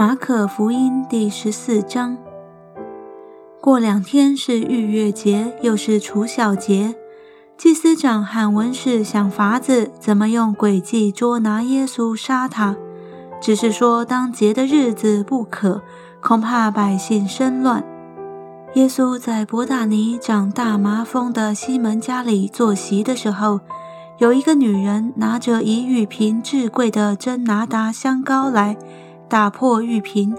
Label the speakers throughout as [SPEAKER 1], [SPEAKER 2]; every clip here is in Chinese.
[SPEAKER 1] 马可福音第十四章。过两天是逾越节，又是除小节。祭司长和文士想法子，怎么用诡计捉拿耶稣，杀他。只是说当节的日子不可，恐怕百姓生乱。耶稣在伯大尼长大麻风的西门家里坐席的时候，有一个女人拿着一玉瓶至贵的真拿达香膏来。打破玉瓶，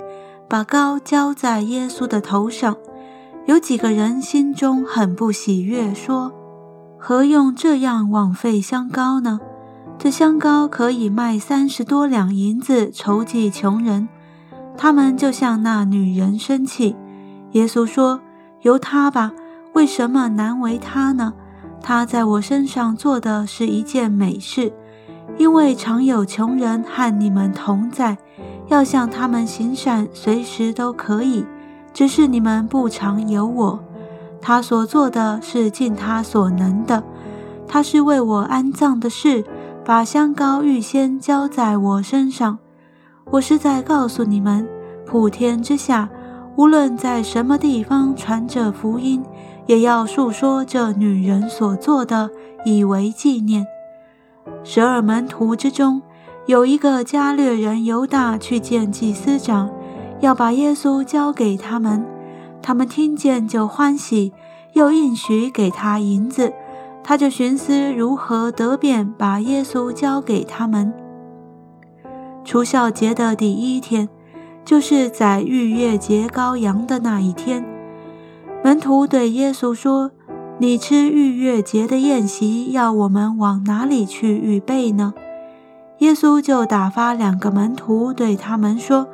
[SPEAKER 1] 把膏浇在耶稣的头上。有几个人心中很不喜悦，说：“何用这样枉费香膏呢？这香膏可以卖三十多两银子筹济穷人。”他们就向那女人生气。耶稣说：“由他吧，为什么难为他呢？他在我身上做的是一件美事，因为常有穷人和你们同在。”要向他们行善，随时都可以，只是你们不常有我。他所做的是尽他所能的，他是为我安葬的事，把香膏预先浇在我身上。我是在告诉你们，普天之下，无论在什么地方传着福音，也要述说这女人所做的，以为纪念。十二门徒之中。有一个加略人犹大去见祭司长，要把耶稣交给他们。他们听见就欢喜，又应许给他银子。他就寻思如何得便把耶稣交给他们。除孝节的第一天，就是在逾越节羔羊的那一天。门徒对耶稣说：“你吃逾越节的宴席，要我们往哪里去预备呢？”耶稣就打发两个门徒，对他们说：“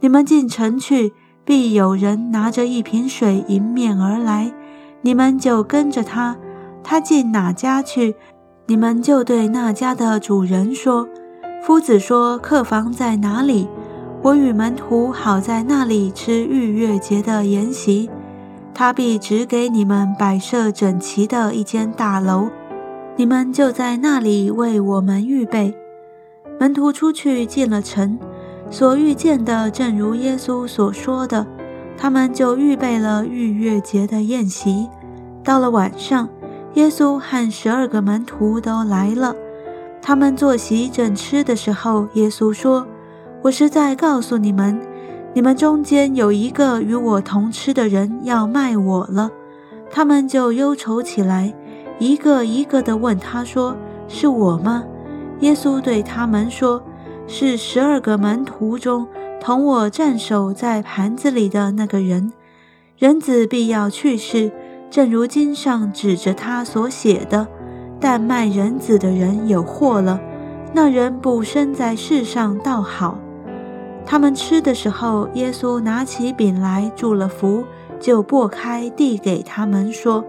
[SPEAKER 1] 你们进城去，必有人拿着一瓶水迎面而来，你们就跟着他。他进哪家去，你们就对那家的主人说：‘夫子说客房在哪里？我与门徒好在那里吃逾越节的筵席。他必指给你们摆设整齐的一间大楼，你们就在那里为我们预备。’”门徒出去进了城，所遇见的正如耶稣所说的，他们就预备了逾越节的宴席。到了晚上，耶稣和十二个门徒都来了。他们坐席正吃的时候，耶稣说：“我是在告诉你们，你们中间有一个与我同吃的人要卖我了。”他们就忧愁起来，一个一个地问他说：“是我吗？”耶稣对他们说：“是十二个门徒中同我站守在盘子里的那个人。人子必要去世，正如经上指着他所写的。但卖人子的人有祸了。那人不生在世上倒好。”他们吃的时候，耶稣拿起饼来，祝了福，就擘开，递给他们说：“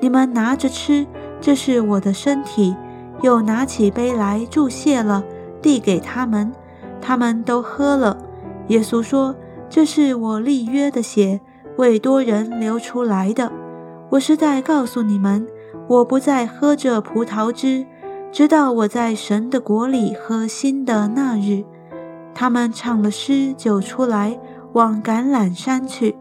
[SPEAKER 1] 你们拿着吃，这是我的身体。”又拿起杯来注谢了，递给他们，他们都喝了。耶稣说：“这是我立约的血，为多人流出来的。我是在告诉你们，我不再喝这葡萄汁，直到我在神的国里喝新的那日。”他们唱了诗，就出来往橄榄山去。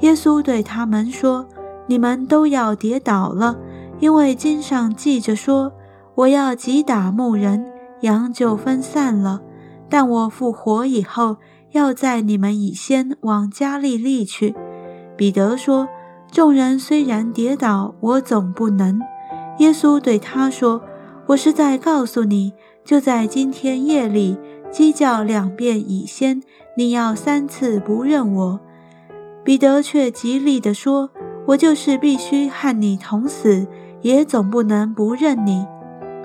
[SPEAKER 1] 耶稣对他们说：“你们都要跌倒了，因为经上记着说。”我要击打牧人，羊就分散了。但我复活以后，要在你们以先往加利利去。彼得说：“众人虽然跌倒，我总不能。”耶稣对他说：“我是在告诉你，就在今天夜里，鸡叫两遍以先，你要三次不认我。”彼得却极力地说：“我就是必须和你同死，也总不能不认你。”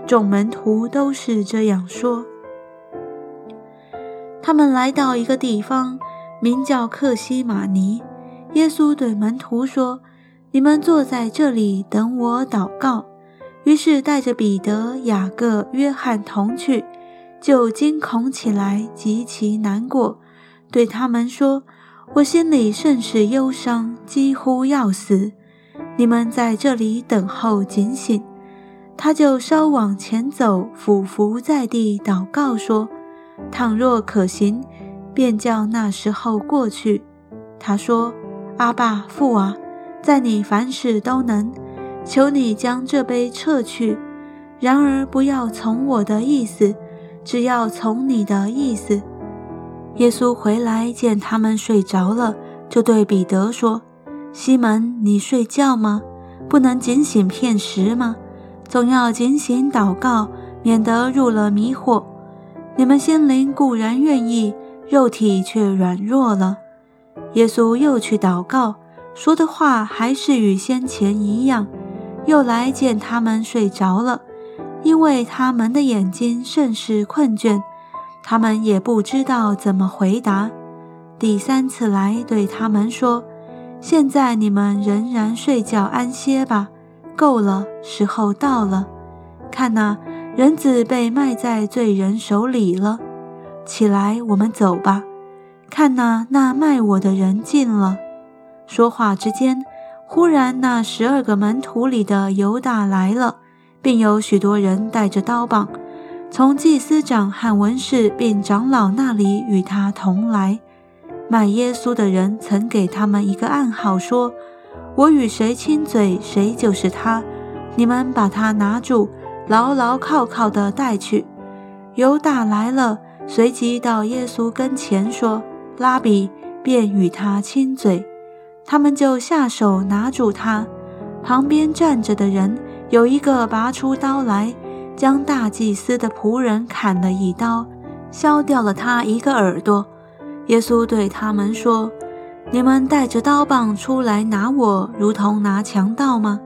[SPEAKER 1] 众门徒都是这样说。他们来到一个地方，名叫克西马尼。耶稣对门徒说：“你们坐在这里等我祷告。”于是带着彼得、雅各、约翰同去，就惊恐起来，极其难过，对他们说：“我心里甚是忧伤，几乎要死。你们在这里等候警醒。”他就稍往前走，俯伏在地祷告说：“倘若可行，便叫那时候过去。他说：“阿爸父啊，在你凡事都能，求你将这杯撤去。然而不要从我的意思，只要从你的意思。”耶稣回来见他们睡着了，就对彼得说：“西门，你睡觉吗？不能警醒片时吗？总要警醒祷告，免得入了迷惑。你们心灵固然愿意，肉体却软弱了。”耶稣又去祷告，说的话还是与先前一样，又来见他们睡着了，因为他们的眼睛甚是困倦。他们也不知道怎么回答。第三次来对他们说：“现在你们仍然睡觉安歇吧，够了，时候到了。看呐，人子被卖在罪人手里了。起来，我们走吧。看呐，那卖我的人进了。”说话之间，忽然那十二个门徒里的犹大来了，并有许多人带着刀棒。从祭司长和文士并长老那里与他同来，卖耶稣的人曾给他们一个暗号，说：“我与谁亲嘴，谁就是他。你们把他拿住，牢牢靠靠地带去。”犹大来了，随即到耶稣跟前说：“拉比！”便与他亲嘴。他们就下手拿住他。旁边站着的人有一个拔出刀来。将大祭司的仆人砍了一刀，削掉了他一个耳朵。耶稣对他们说：“你们带着刀棒出来拿我，如同拿强盗吗？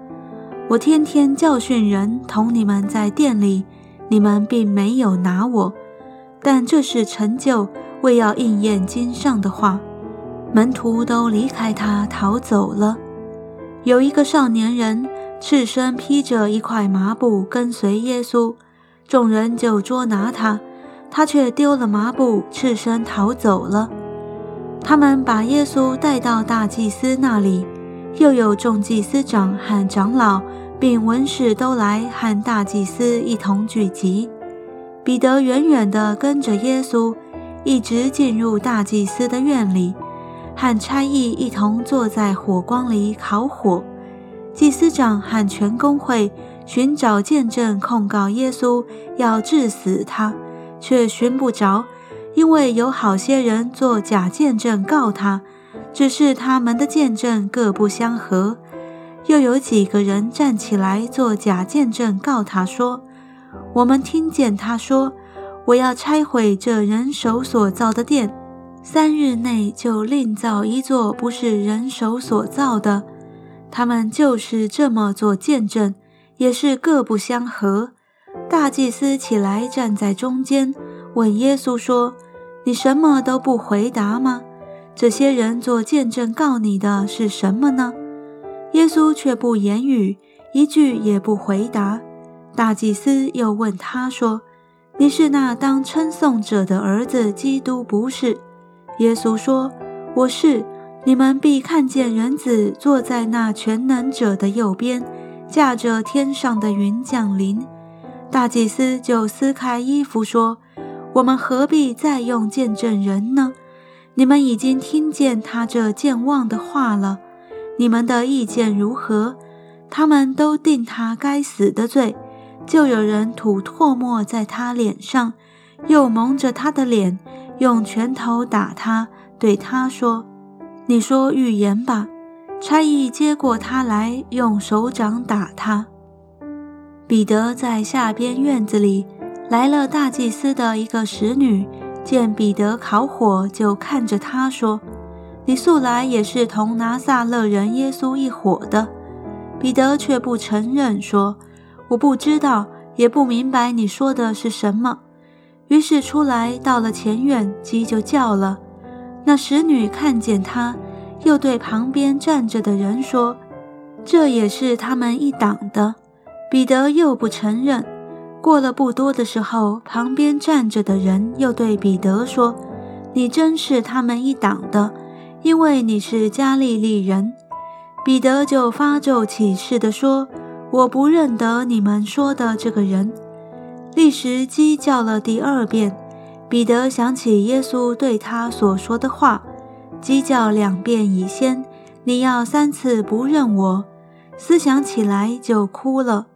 [SPEAKER 1] 我天天教训人，同你们在店里，你们并没有拿我。但这是成就，为要应验经上的话。门徒都离开他逃走了。有一个少年人。”赤身披着一块麻布跟随耶稣，众人就捉拿他，他却丢了麻布，赤身逃走了。他们把耶稣带到大祭司那里，又有众祭司长和长老，并文士都来和大祭司一同聚集。彼得远远地跟着耶稣，一直进入大祭司的院里，和差役一同坐在火光里烤火。祭司长和全公会寻找见证控告耶稣，要治死他，却寻不着，因为有好些人做假见证告他，只是他们的见证各不相合。又有几个人站起来做假见证告他说：“我们听见他说，我要拆毁这人手所造的殿，三日内就另造一座不是人手所造的。”他们就是这么做见证，也是各不相合。大祭司起来站在中间，问耶稣说：“你什么都不回答吗？这些人做见证告你的是什么呢？”耶稣却不言语，一句也不回答。大祭司又问他说：“你是那当称颂者的儿子基督不是？”耶稣说：“我是。”你们必看见人子坐在那全能者的右边，驾着天上的云降临。大祭司就撕开衣服说：“我们何必再用见证人呢？你们已经听见他这健忘的话了。你们的意见如何？”他们都定他该死的罪。就有人吐唾沫在他脸上，又蒙着他的脸，用拳头打他，对他说。你说预言吧。差役接过他来，用手掌打他。彼得在下边院子里来了，大祭司的一个使女见彼得烤火，就看着他说：“你素来也是同拿撒勒人耶稣一伙的。”彼得却不承认，说：“我不知道，也不明白你说的是什么。”于是出来到了前院，鸡就叫了。那使女看见他，又对旁边站着的人说：“这也是他们一党的。”彼得又不承认。过了不多的时候，旁边站着的人又对彼得说：“你真是他们一党的，因为你是加利利人。”彼得就发咒起誓地说：“我不认得你们说的这个人。”立时鸡叫了第二遍。彼得想起耶稣对他所说的话：“鸡叫两遍以先，你要三次不认我。”思想起来就哭了。